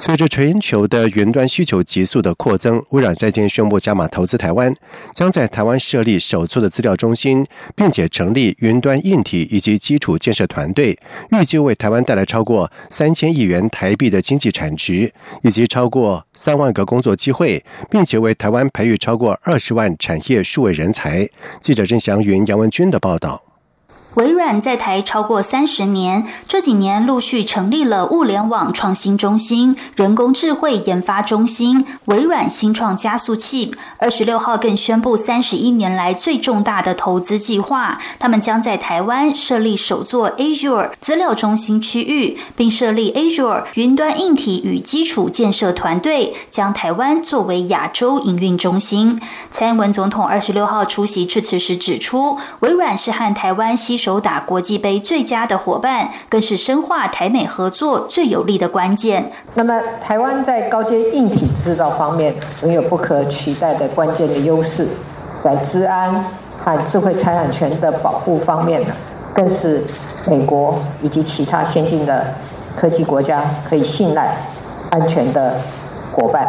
随着全球的云端需求急速的扩增，微软在今宣布加码投资台湾，将在台湾设立首座的资料中心，并且成立云端硬体以及基础建设团队，预计为台湾带来超过三千亿元台币的经济产值，以及超过三万个工作机会，并且为台湾培育超过二十万产业数位人才。记者郑祥云、杨文军的报道。微软在台超过三十年，这几年陆续成立了物联网创新中心、人工智慧研发中心、微软新创加速器。二十六号更宣布三十一年来最重大的投资计划，他们将在台湾设立首座 Azure 资料中心区域，并设立 Azure 云端硬体与基础建设团队，将台湾作为亚洲营运中心。蔡英文总统二十六号出席致辞时指出，微软是和台湾携手。手打国际杯最佳的伙伴，更是深化台美合作最有力的关键。那么，台湾在高阶硬体制造方面拥有不可取代的关键的优势，在治安和智慧财产权的保护方面呢，更是美国以及其他先进的科技国家可以信赖、安全的伙伴。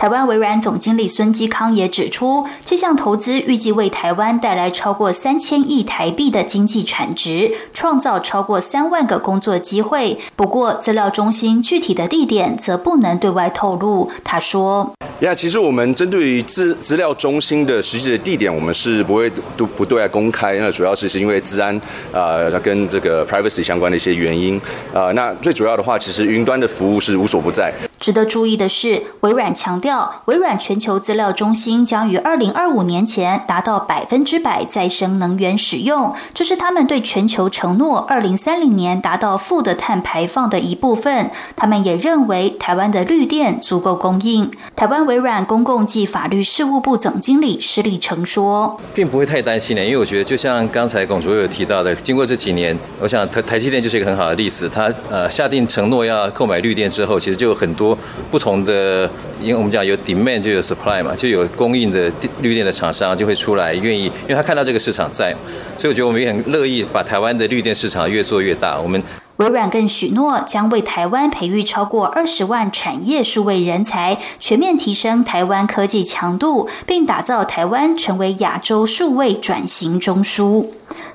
台湾微软总经理孙基康也指出，这项投资预计为台湾带来超过三千亿台币的经济产值，创造超过三万个工作机会。不过，资料中心具体的地点则不能对外透露。他说：“呀，其实我们针对于资资料中心的实际的地点，我们是不会都不对外公开。那主要是是因为治安啊，跟这个 privacy 相关的一些原因啊。那最主要的话，其实云端的服务是无所不在。”值得注意的是，微软强调，微软全球资料中心将于二零二五年前达到百分之百再生能源使用，这是他们对全球承诺二零三零年达到负的碳排放的一部分。他们也认为台湾的绿电足够供应。台湾微软公共及法律事务部总经理施立成说：“并不会太担心的，因为我觉得就像刚才龚卓有提到的，经过这几年，我想台台积电就是一个很好的例子。他呃下定承诺要购买绿电之后，其实就有很多。”不同的，因为我们讲有 demand 就有 supply 嘛，就有供应的绿电的厂商就会出来愿意，因为他看到这个市场在，所以我觉得我们也很乐意把台湾的绿电市场越做越大。我们微软更许诺将为台湾培育超过二十万产业数位人才，全面提升台湾科技强度，并打造台湾成为亚洲数位转型中枢。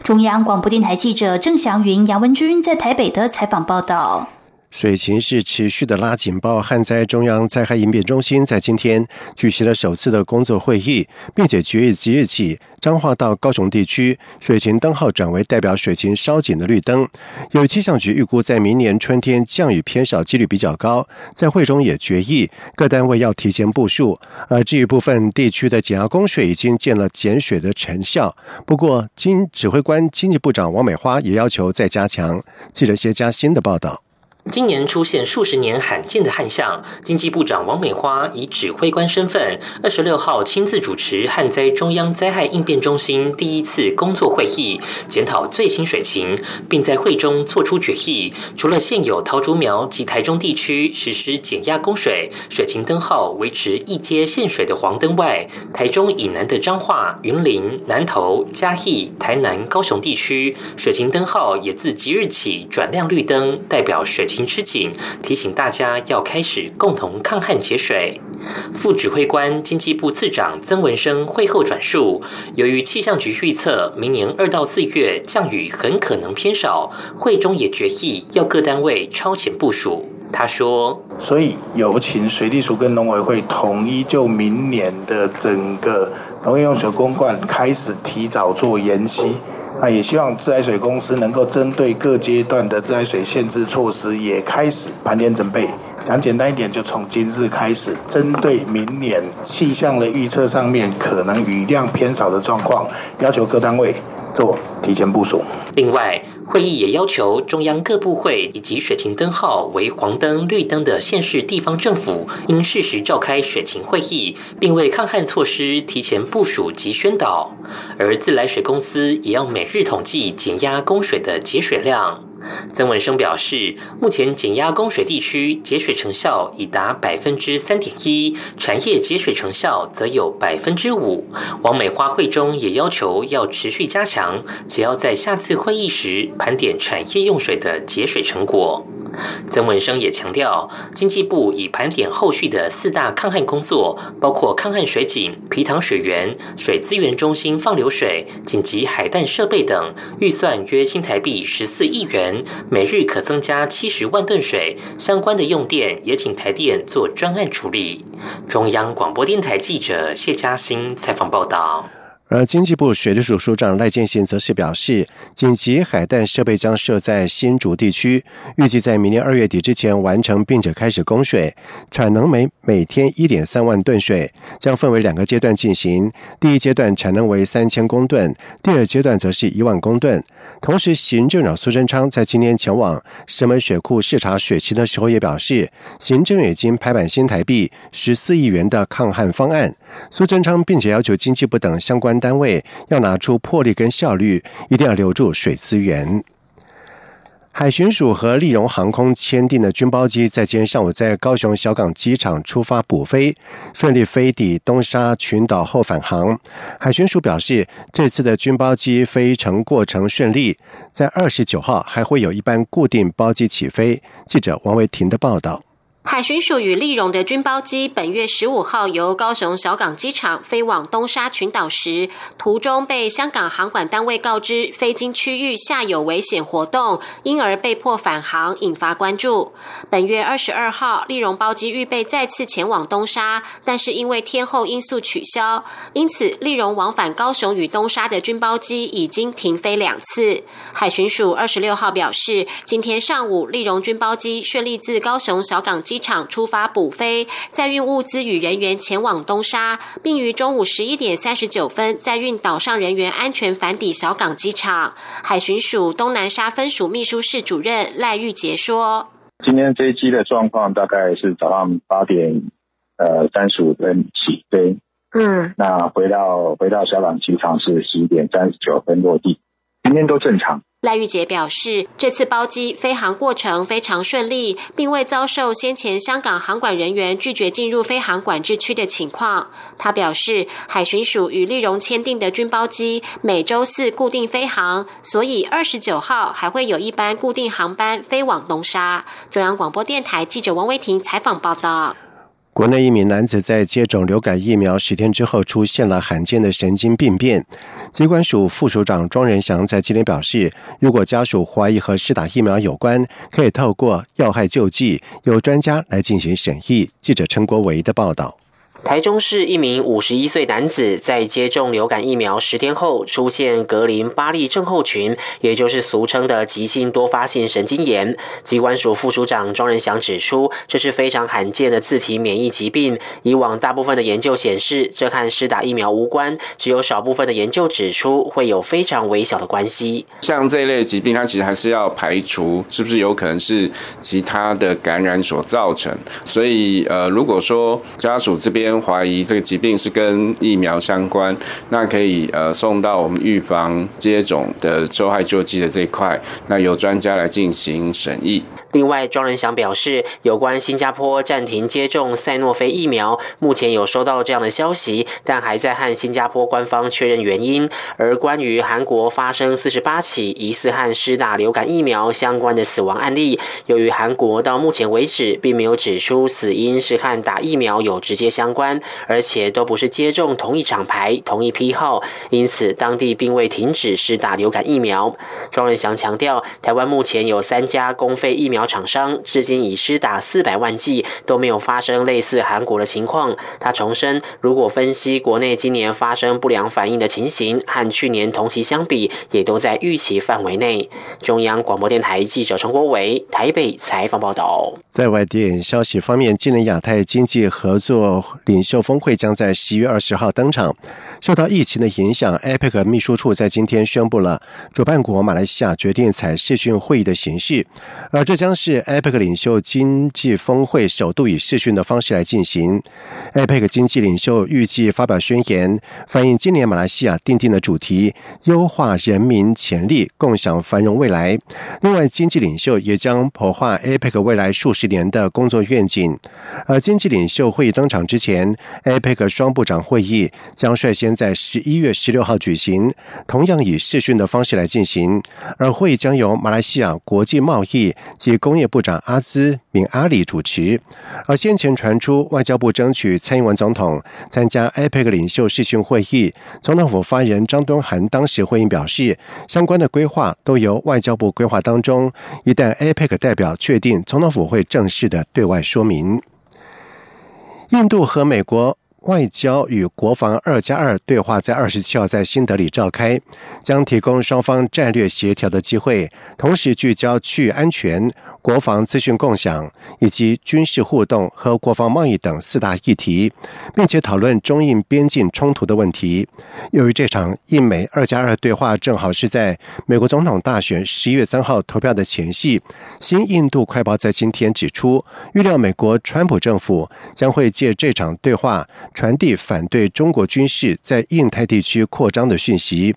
中央广播电台记者郑祥云、杨文君在台北的采访报道。水情是持续的拉警报，旱灾中央灾害应变中心在今天举行了首次的工作会议，并且决议即日起，彰化到高雄地区水情灯号转为代表水情稍紧的绿灯。有气象局预估，在明年春天降雨偏少几率比较高，在会中也决议各单位要提前部署。而至于部分地区的减压供水已经见了减水的成效，不过经指挥官经济部长王美花也要求再加强。记者谢佳欣的报道。今年出现数十年罕见的旱象，经济部长王美花以指挥官身份，二十六号亲自主持旱灾中央灾害应变中心第一次工作会议，检讨最新水情，并在会中作出决议。除了现有桃竹苗及台中地区实施减压供水，水情灯号维持一阶限水的黄灯外，台中以南的彰化、云林、南投、嘉义、台南、高雄地区水情灯号也自即日起转亮绿灯，代表水情。情吃紧，提醒大家要开始共同抗旱节水。副指挥官经济部次长曾文生会后转述，由于气象局预测明年二到四月降雨很可能偏少，会中也决议要各单位超前部署。他说：“所以有请水利署跟农委会统一就明年的整个农业用水公灌开始提早做延期。”那也希望自来水公司能够针对各阶段的自来水限制措施，也开始盘点准备。讲简单一点，就从今日开始，针对明年气象的预测上面可能雨量偏少的状况，要求各单位做提前部署。另外，会议也要求中央各部会以及水情灯号为黄灯、绿灯的县市地方政府，应适时召开水情会议，并为抗旱措施提前部署及宣导。而自来水公司也要每日统计减压供水的节水量。曾文生表示，目前减压供水地区节水成效已达百分之三点一，产业节水成效则有百分之五。王美花会中也要求要持续加强，且要在下次会议时盘点产业用水的节水成果。曾文生也强调，经济部已盘点后续的四大抗旱工作，包括抗旱水井、皮塘水源、水资源中心放流水、紧急海淡设备等，预算约新台币十四亿元，每日可增加七十万吨水。相关的用电也请台电做专案处理。中央广播电台记者谢嘉欣采访报道。而经济部水利署署长赖建贤则是表示，紧急海淡设备将设在新竹地区，预计在明年二月底之前完成，并且开始供水，产能每每天一点三万吨水，将分为两个阶段进行。第一阶段产能为三千公吨，第二阶段则是一万公吨。同时，行政长苏贞昌在今天前往石门水库视察水情的时候，也表示，行政已经拍板新台币十四亿元的抗旱方案。苏贞昌并且要求经济部等相关。单位要拿出魄力跟效率，一定要留住水资源。海巡署和利荣航空签订的军包机在今天上午在高雄小港机场出发补飞，顺利飞抵东沙群岛后返航。海巡署表示，这次的军包机飞程过程顺利，在二十九号还会有一班固定包机起飞。记者王维婷的报道。海巡署与利荣的军包机本月十五号由高雄小港机场飞往东沙群岛时，途中被香港航管单位告知飞经区域下有危险活动，因而被迫返航，引发关注。本月二十二号，利荣包机预备再次前往东沙，但是因为天候因素取消，因此利荣往返高雄与东沙的军包机已经停飞两次。海巡署二十六号表示，今天上午利荣军包机顺利自高雄小港机。机场出发补飞，载运物资与人员前往东沙，并于中午十一点三十九分载运岛上人员安全返抵小港机场。海巡署东南沙分署秘书室主任赖玉杰说：“今天飞机的状况大概是早上八点呃三十五分起飞，嗯，那回到回到小港机场是十一点三十九分落地，今天都正常。”赖玉杰表示，这次包机飞航过程非常顺利，并未遭受先前香港航管人员拒绝进入飞航管制区的情况。他表示，海巡署与丽荣签订的军包机每周四固定飞航，所以二十九号还会有一班固定航班飞往东沙。中央广播电台记者王威婷采访报道。国内一名男子在接种流感疫苗十天之后出现了罕见的神经病变。机关署副署长庄仁祥在今天表示，如果家属怀疑和施打疫苗有关，可以透过要害救济，由专家来进行审议。记者陈国维的报道。台中市一名五十一岁男子在接种流感疫苗十天后出现格林巴利症候群，也就是俗称的急性多发性神经炎。机关署副署长庄仁祥指出，这是非常罕见的自体免疫疾病。以往大部分的研究显示，这和施打疫苗无关，只有少部分的研究指出会有非常微小的关系。像这一类疾病，它其实还是要排除是不是有可能是其他的感染所造成。所以，呃，如果说家属这边，怀疑这个疾病是跟疫苗相关，那可以呃送到我们预防接种的受害救济的这一块，那由专家来进行审议。另外，庄仁祥表示，有关新加坡暂停接种赛诺菲疫苗，目前有收到这样的消息，但还在和新加坡官方确认原因。而关于韩国发生四十八起疑似和施打流感疫苗相关的死亡案例，由于韩国到目前为止并没有指出死因是和打疫苗有直接相关，而且都不是接种同一厂牌、同一批号，因此当地并未停止施打流感疫苗。庄仁祥强调，台湾目前有三家公费疫苗。厂商至今已施打四百万剂，都没有发生类似韩国的情况。他重申，如果分析国内今年发生不良反应的情形，和去年同期相比，也都在预期范围内。中央广播电台记者陈国伟台北采访报道。在外电消息方面，今年亚太经济合作领袖峰会将在十一月二十号登场。受到疫情的影响，APEC 秘书处在今天宣布了主办国马来西亚决定采视讯会议的形式，而这将是 APEC 领袖经济峰会首度以视讯的方式来进行。APEC 经济领袖预计发表宣言，反映今年马来西亚定定的主题：优化人民潜力，共享繁荣未来。另外，经济领袖也将谋划 APEC 未来数十年的工作愿景。而经济领袖会议登场之前，APEC 双部长会议将率先在十一月十六号举行，同样以视讯的方式来进行。而会议将由马来西亚国际贸易及工业部长阿兹敏阿里主持。而先前传出外交部争取蔡英文总统参加 APEC 领袖视讯会议，总统府发言人张敦涵当时回应表示，相关的规划都由外交部规划当中，一旦 APEC 代表确定，总统府会正式的对外说明。印度和美国。外交与国防二加二对话在二十七号在新德里召开，将提供双方战略协调的机会，同时聚焦区域安全、国防资讯共享以及军事互动和国防贸易等四大议题，并且讨论中印边境冲突的问题。由于这场印美二加二对话正好是在美国总统大选十一月三号投票的前夕，新印度快报在今天指出，预料美国川普政府将会借这场对话。传递反对中国军事在印太地区扩张的讯息。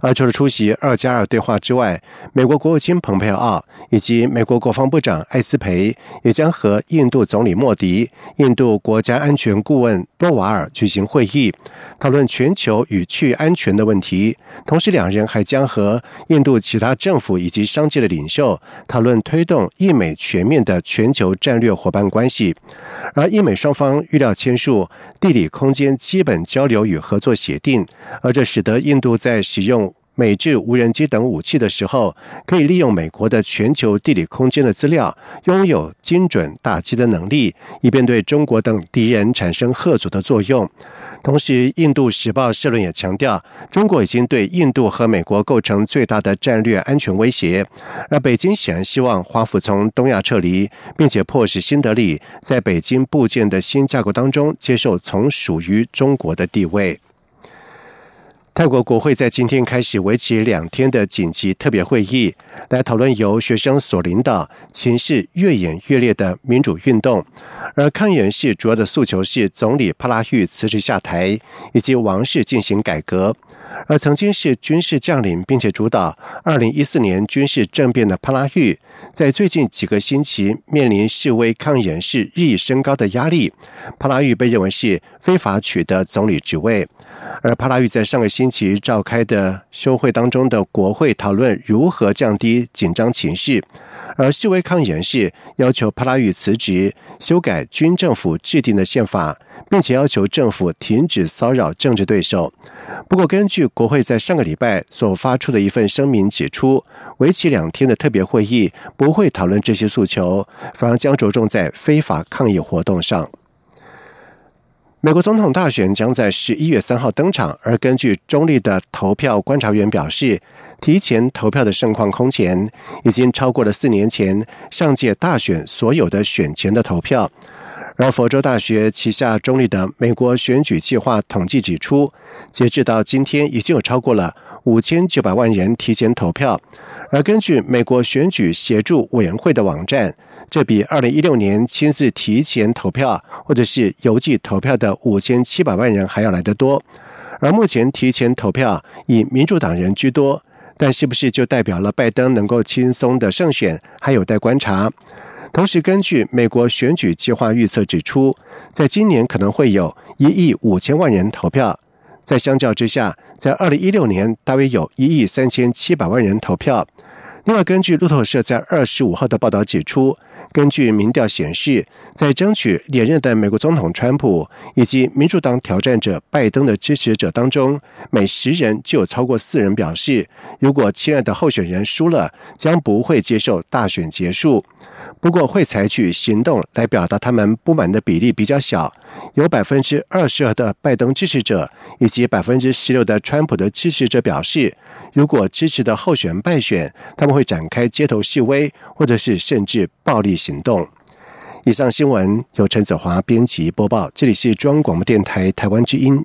而除了出席二加二对话之外，美国国务卿蓬佩奥以及美国国防部长艾斯培也将和印度总理莫迪、印度国家安全顾问多瓦尔举行会议，讨论全球与区域安全的问题。同时，两人还将和印度其他政府以及商界的领袖讨论推动印美全面的全球战略伙伴关系。而印美双方预料签署第地理空间基本交流与合作协定，而这使得印度在使用。美制无人机等武器的时候，可以利用美国的全球地理空间的资料，拥有精准打击的能力，以便对中国等敌人产生吓阻的作用。同时，《印度时报》社论也强调，中国已经对印度和美国构成最大的战略安全威胁。而北京显然希望华府从东亚撤离，并且迫使新德里在北京部建的新架构当中接受从属于中国的地位。泰国国会在今天开始为期两天的紧急特别会议，来讨论由学生所领导、情势越演越烈的民主运动。而抗议人士主要的诉求是总理帕拉育辞职下台，以及王室进行改革。而曾经是军事将领，并且主导二零一四年军事政变的帕拉育，在最近几个星期面临示威抗议人士日益升高的压力。帕拉育被认为是非法取得总理职位。而帕拉育在上个星期召开的休会当中的国会讨论如何降低紧张情绪，而示威抗议人士要求帕拉育辞职、修改军政府制定的宪法，并且要求政府停止骚扰政治对手。不过，根据国会在上个礼拜所发出的一份声明指出，为期两天的特别会议不会讨论这些诉求，反而将着重在非法抗议活动上。美国总统大选将在十一月三号登场，而根据中立的投票观察员表示，提前投票的盛况空前，已经超过了四年前上届大选所有的选前的投票。而佛州大学旗下中立的美国选举计划统计指出，截至到今天，已经有超过了五千九百万人提前投票。而根据美国选举协助委员会的网站，这比二零一六年亲自提前投票或者是邮寄投票的五千七百万人还要来得多。而目前提前投票以民主党人居多，但是不是就代表了拜登能够轻松的胜选，还有待观察。同时，根据美国选举计划预测指出，在今年可能会有一亿五千万人投票。在相较之下，在二零一六年大约有一亿三千七百万人投票。另外，根据路透社在二十五号的报道指出。根据民调显示，在争取连任的美国总统川普以及民主党挑战者拜登的支持者当中，每十人就有超过四人表示，如果亲爱的候选人输了，将不会接受大选结束。不过，会采取行动来表达他们不满的比例比较小，有百分之二十二的拜登支持者以及百分之十六的川普的支持者表示，如果支持的候选人败选，他们会展开街头示威，或者是甚至暴力。行动。以上新闻由陈子华编辑播报，这里是中央广播电台台湾之音。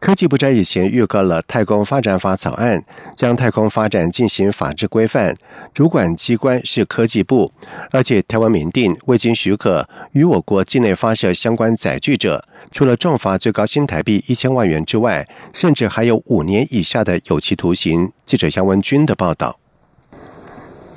科技部在日前预告了《太空发展法》草案，将太空发展进行法制规范，主管机关是科技部，而且台湾民定未经许可与我国境内发射相关载具者，除了重罚最高新台币一千万元之外，甚至还有五年以下的有期徒刑。记者杨文军的报道。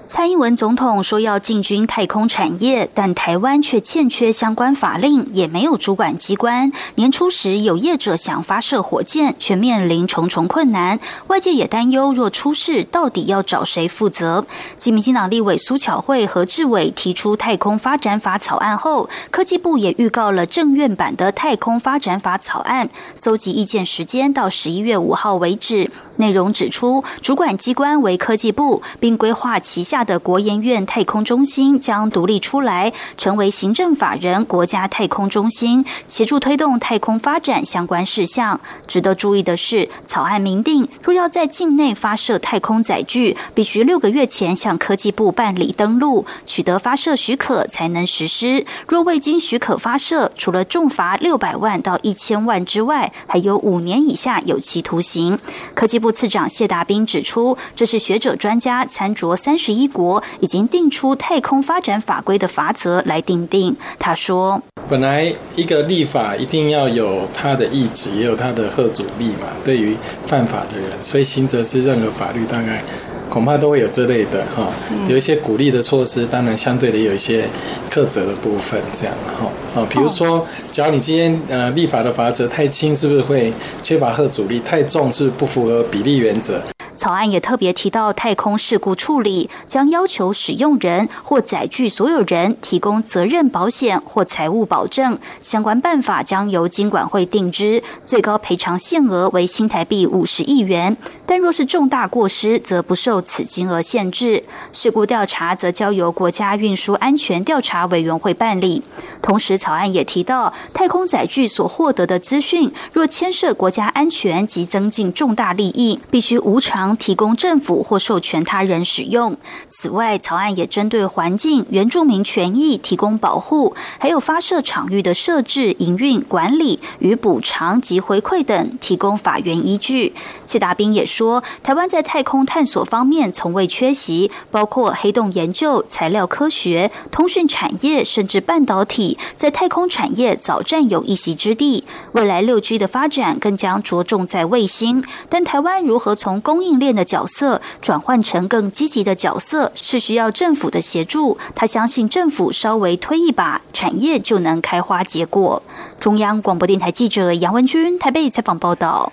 蔡英文总统说要进军太空产业，但台湾却欠缺相关法令，也没有主管机关。年初时有业者想发射火箭，却面临重重困难。外界也担忧，若出事，到底要找谁负责？继民进党立委苏巧慧和志伟提出太空发展法草案后，科技部也预告了政院版的太空发展法草案，搜集意见时间到十一月五号为止。内容指出，主管机关为科技部，并规划旗下下的国研院太空中心将独立出来，成为行政法人国家太空中心，协助推动太空发展相关事项。值得注意的是，草案明定，若要在境内发射太空载具，必须六个月前向科技部办理登录，取得发射许可才能实施。若未经许可发射，除了重罚六百万到一千万之外，还有五年以下有期徒刑。科技。部次长谢达斌指出，这是学者专家参酌三十一国已经定出太空发展法规的法则来定定。他说：“本来一个立法一定要有他的意志，也有他的贺阻力嘛。对于犯法的人，所以行则是任何法律大概。”恐怕都会有这类的哈，有一些鼓励的措施，当然相对的有一些苛责的部分，这样哈啊，比如说，假如你今天呃立法的法则太轻，是不是会缺乏贺阻力？太重是不符合比例原则。草案也特别提到，太空事故处理将要求使用人或载具所有人提供责任保险或财务保证，相关办法将由经管会定之，最高赔偿限额为新台币五十亿元。但若是重大过失，则不受此金额限制。事故调查则交由国家运输安全调查委员会办理。同时，草案也提到，太空载具所获得的资讯，若牵涉国家安全及增进重大利益，必须无偿提供政府或授权他人使用。此外，草案也针对环境、原住民权益提供保护，还有发射场域的设置、营运、管理与补偿及回馈等提供法源依据。谢达斌也说，台湾在太空探索方面从未缺席，包括黑洞研究、材料科学、通讯产业，甚至半导体。在太空产业早占有一席之地，未来六 G 的发展更将着重在卫星。但台湾如何从供应链的角色转换成更积极的角色，是需要政府的协助。他相信政府稍微推一把，产业就能开花结果。中央广播电台记者杨文君台北采访报道。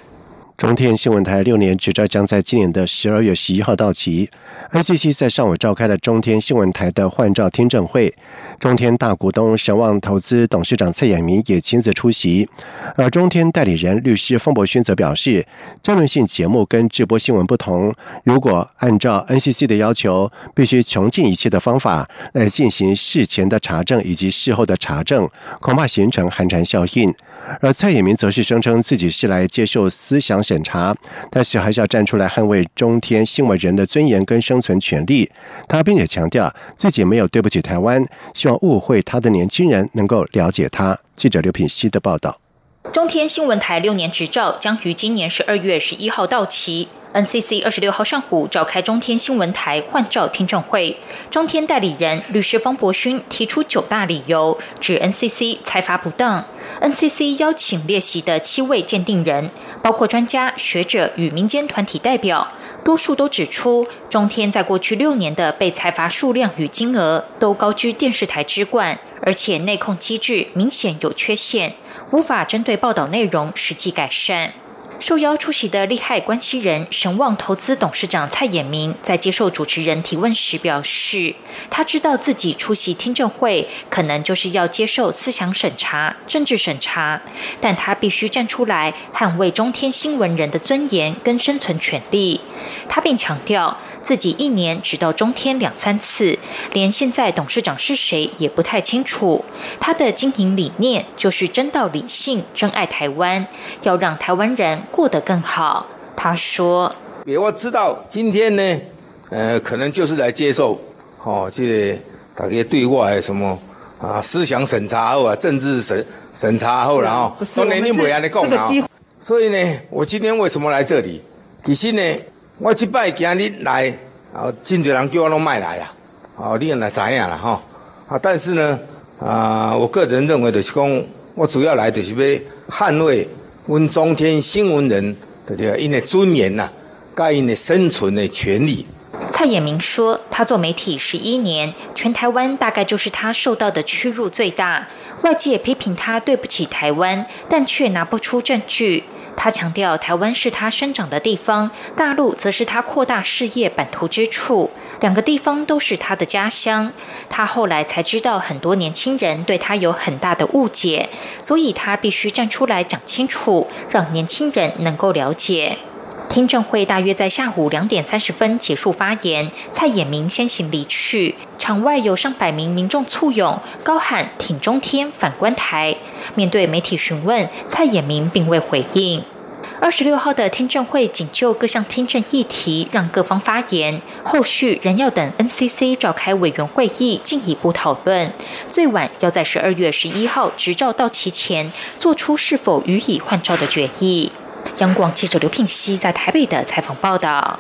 中天新闻台六年执照将在今年的十二月十一号到期。NCC 在上午召开了中天新闻台的换照听证会，中天大股东神旺投资董事长蔡衍明也亲自出席。而中天代理人律师方博勋则表示，争论性节目跟直播新闻不同，如果按照 NCC 的要求，必须穷尽一切的方法来进行事前的查证以及事后的查证，恐怕形成寒蝉效应。而蔡衍明则是声称自己是来接受思想。审查，但是还是要站出来捍卫中天新闻人的尊严跟生存权利。他并且强调自己没有对不起台湾，希望误会他的年轻人能够了解他。记者刘品希的报道。中天新闻台六年执照将于今年十二月十一号到期。NCC 二十六号上午召开中天新闻台换照听证会，中天代理人律师方博勋提出九大理由，指 NCC 裁罚不当。NCC 邀请列席的七位鉴定人，包括专家学者与民间团体代表，多数都指出，中天在过去六年的被裁罚数量与金额都高居电视台之冠，而且内控机制明显有缺陷，无法针对报道内容实际改善。受邀出席的利害关系人神旺投资董事长蔡衍明在接受主持人提问时表示，他知道自己出席听证会可能就是要接受思想审查、政治审查，但他必须站出来捍卫中天新闻人的尊严跟生存权利。他并强调自己一年只到中天两三次，连现在董事长是谁也不太清楚。他的经营理念就是真道理性、真爱台湾，要让台湾人。过得更好，他说：“我知道今天呢，呃，可能就是来接受，哦，这个大家对外什么啊，思想审查后啊，政治审审查后，然后都年龄不一样的讲啊。所以呢，我今天为什么来这里？其实呢，我这摆今日来，啊，真多人叫我拢卖来啦，哦，你也来知影啦，哈，啊，但是呢，啊，我个人认为就是讲，我主要来就是要捍卫。”问中天新闻人的这个因的尊严呐，该因的生存的权利。蔡衍明说，他做媒体十一年，全台湾大概就是他受到的屈辱最大。外界批评他对不起台湾，但却拿不出证据。他强调，台湾是他生长的地方，大陆则是他扩大事业版图之处，两个地方都是他的家乡。他后来才知道，很多年轻人对他有很大的误解，所以他必须站出来讲清楚，让年轻人能够了解。听证会大约在下午两点三十分结束发言，蔡衍明先行离去，场外有上百名民众簇拥，高喊“挺中天，反观台”。面对媒体询问，蔡衍明并未回应。二十六号的听证会仅就各项听证议题让各方发言，后续仍要等 NCC 召开委员会议进一步讨论，最晚要在十二月十一号执照到期前做出是否予以换照的决议。央广记者刘聘熙在台北的采访报道。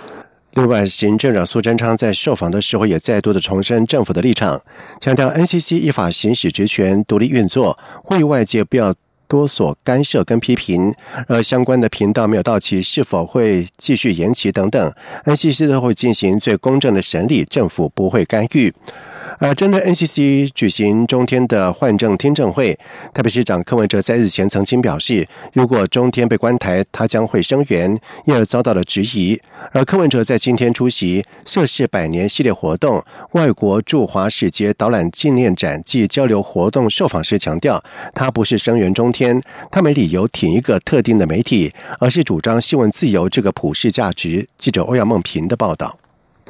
另外，行政长苏贞昌在受访的时候也再度的重申政府的立场，强调 NCC 依法行使职权，独立运作，呼吁外界不要。多所干涉跟批评，而相关的频道没有到期，是否会继续延期等等，NCC 都会进行最公正的审理，政府不会干预。而针对 NCC 举行中天的换证听证会，台北市长柯文哲在日前曾经表示，如果中天被关台，他将会声援，因而遭到了质疑。而柯文哲在今天出席涉事百年系列活动——外国驻华使节导览纪念展暨交流活动受访时强调，他不是声援中天，他没理由挺一个特定的媒体，而是主张新闻自由这个普世价值。记者欧阳梦平的报道。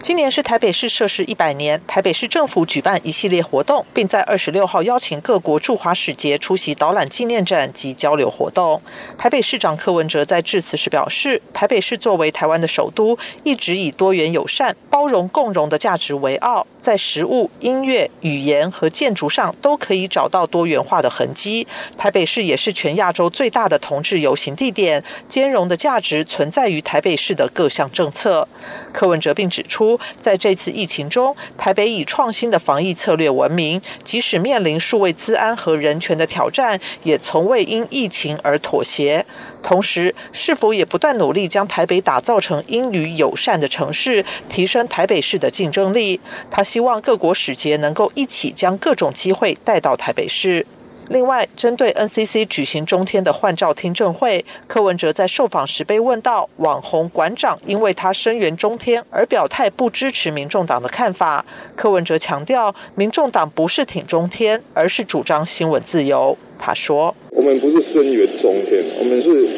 今年是台北市设市一百年，台北市政府举办一系列活动，并在二十六号邀请各国驻华使节出席导览纪念展及交流活动。台北市长柯文哲在致辞时表示，台北市作为台湾的首都，一直以多元友善、包容共荣的价值为傲，在食物、音乐、语言和建筑上都可以找到多元化的痕迹。台北市也是全亚洲最大的同志游行地点，兼容的价值存在于台北市的各项政策。柯文哲并指出。在这次疫情中，台北以创新的防疫策略闻名，即使面临数位资安和人权的挑战，也从未因疫情而妥协。同时，是否也不断努力将台北打造成英语友善的城市，提升台北市的竞争力？他希望各国使节能够一起将各种机会带到台北市。另外，针对 NCC 举行中天的换照听证会，柯文哲在受访时被问到，网红馆长因为他声援中天而表态不支持民众党的看法。柯文哲强调，民众党不是挺中天，而是主张新闻自由。他说：“我们不是声援中天，我们是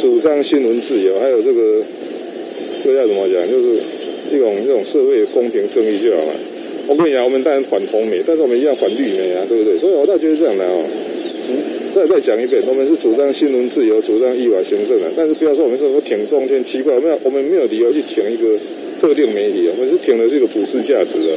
主张新闻自由，还有这个这要怎么讲，就是一种这种社会公平正义就好了。”我跟你讲，我们当然反红媒，但是我们一样反绿媒啊，对不对？所以我倒觉得这样的哦，嗯，再再讲一遍，我们是主张新闻自由，主张依法行政的，但是不要说我们是说挺中天，奇怪，我们，我们没有理由去挺一个特定媒体啊，我们是挺的是一个普世价值的。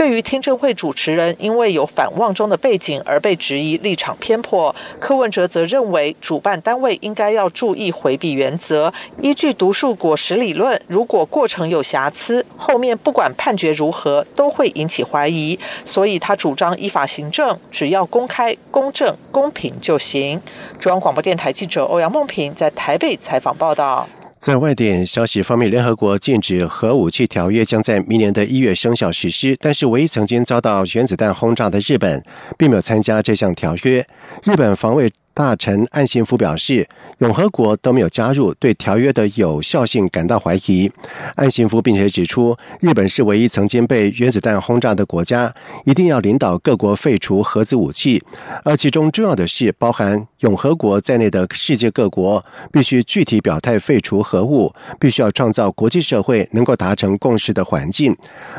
对于听证会主持人因为有反望中的背景而被质疑立场偏颇，柯文哲则认为主办单位应该要注意回避原则，依据独树果实理论，如果过程有瑕疵，后面不管判决如何都会引起怀疑，所以他主张依法行政，只要公开、公正、公平就行。中央广播电台记者欧阳梦平在台北采访报道。在外电消息方面，联合国禁止核武器条约将在明年的一月生效实施，但是唯一曾经遭到原子弹轰炸的日本，并没有参加这项条约。日本防卫。大臣岸信夫表示，永和国都没有加入，对条约的有效性感到怀疑。岸信夫并且指出，日本是唯一曾经被原子弹轰炸的国家，一定要领导各国废除核子武器，而其中重要的是，包含永和国在内的世界各国必须具体表态废除核武，必须要创造国际社会能够达成共识的环境。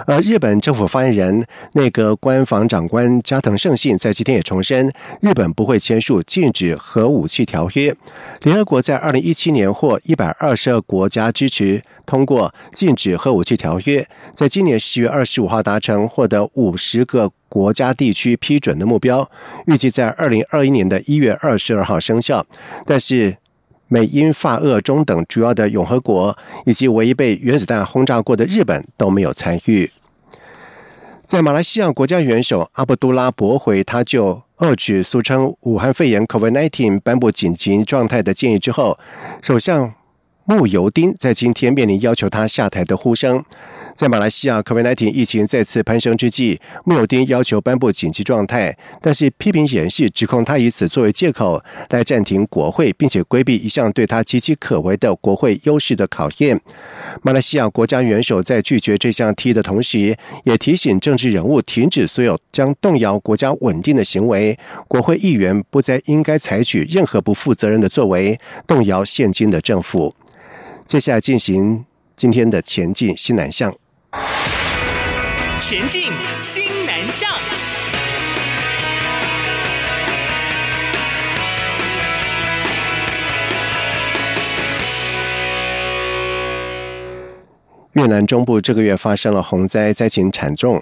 而日本政府发言人、内阁官房长官加藤胜信在今天也重申，日本不会签署禁止核武器条约。联合国在二零一七年获一百二十二国家支持通过禁止核武器条约，在今年十月二十五号达成获得五十个国家地区批准的目标，预计在二零二一年的一月二十二号生效。但是，美、英、法、俄、中等主要的永和国以及唯一被原子弹轰炸过的日本都没有参与。在马来西亚国家元首阿卜杜拉驳回他就遏制俗称武汉肺炎 （COVID-19） 颁布紧急状态的建议之后，首相。穆尤丁在今天面临要求他下台的呼声，在马来西亚 COVID-19 疫情再次攀升之际，穆尤丁要求颁布紧急状态，但是批评人士指控他以此作为借口来暂停国会，并且规避一项对他岌岌可危的国会优势的考验。马来西亚国家元首在拒绝这项提议的同时，也提醒政治人物停止所有将动摇国家稳定的行为，国会议员不再应该采取任何不负责任的作为，动摇现今的政府。接下来进行今天的前进新南向。前进新南向。越南中部这个月发生了洪灾，灾情惨重。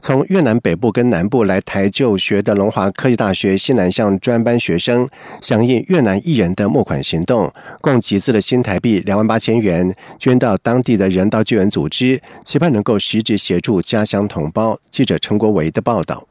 从越南北部跟南部来台就学的龙华科技大学西南向专班学生，响应越南艺人的募款行动，共集资了新台币两万八千元，捐到当地的人道救援组织，期盼能够实质协助家乡同胞。记者陈国维的报道。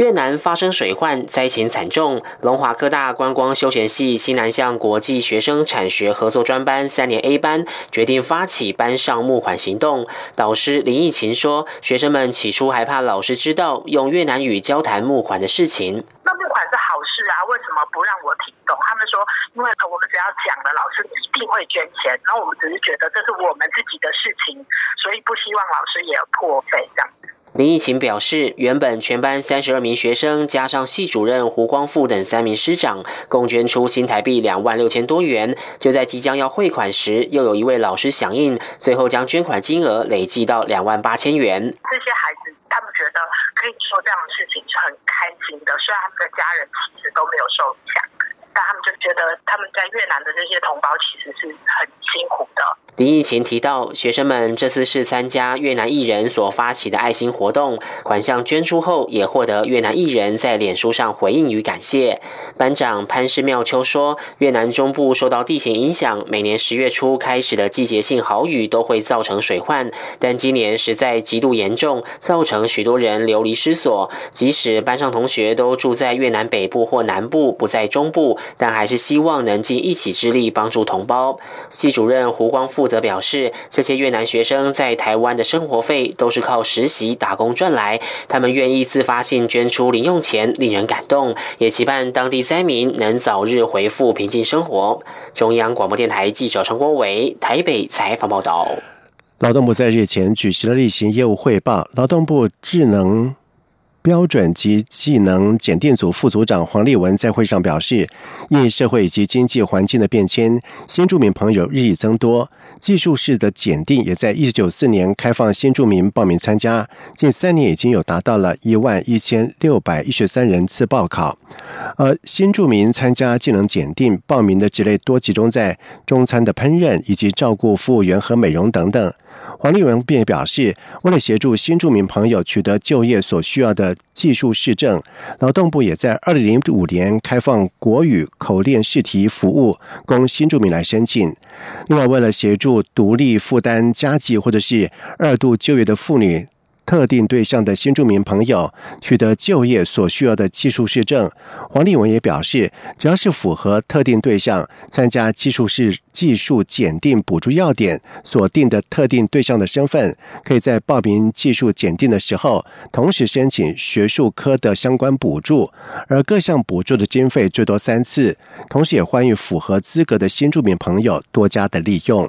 越南发生水患，灾情惨重。龙华科大观光休闲系西南向国际学生产学合作专班三年 A 班决定发起班上募款行动。导师林义琴说：“学生们起初还怕老师知道用越南语交谈募款的事情。那募款是好事啊，为什么不让我听懂？他们说，因为我们只要讲了，老师一定会捐钱。然后我们只是觉得这是我们自己的事情，所以不希望老师也破费这样。”林义勤表示，原本全班三十二名学生加上系主任胡光富等三名师长，共捐出新台币两万六千多元。就在即将要汇款时，又有一位老师响应，最后将捐款金额累计到两万八千元。这些孩子他们觉得可以做这样的事情是很开心的，虽然他们的家人其实都没有受影响，但他们就觉得他们在越南的这些同胞其实是很辛苦的。林义勤提到，学生们这次是参加越南艺人所发起的爱心活动，款项捐出后，也获得越南艺人在脸书上回应与感谢。班长潘氏妙秋说，越南中部受到地形影响，每年十月初开始的季节性豪雨都会造成水患，但今年实在极度严重，造成许多人流离失所。即使班上同学都住在越南北部或南部，不在中部，但还是希望能尽一己之力帮助同胞。系主任胡光富。则表示，这些越南学生在台湾的生活费都是靠实习打工赚来，他们愿意自发性捐出零用钱，令人感动，也期盼当地灾民能早日恢复平静生活。中央广播电台记者陈国伟台北采访报道。劳动部在日前举行了例行业务汇报，劳动部智能。标准及技能检定组副组长黄立文在会上表示，因社会以及经济环境的变迁，新住民朋友日益增多，技术式的检定也在一九九四年开放新住民报名参加，近三年已经有达到了一万一千六百一十三人次报考。而新住民参加技能检定报名的职类多集中在中餐的烹饪以及照顾服务员和美容等等。黄立文便表示，为了协助新住民朋友取得就业所需要的。技术市政，劳动部也在二零零五年开放国语口练试题服务，供新住民来申请。另外，为了协助独立负担家计或者是二度就业的妇女。特定对象的新住民朋友取得就业所需要的技术市证。黄立文也表示，只要是符合特定对象参加技术是技术检定补助要点所定的特定对象的身份，可以在报名技术检定的时候，同时申请学术科的相关补助，而各项补助的经费最多三次。同时也欢迎符合资格的新住民朋友多加的利用。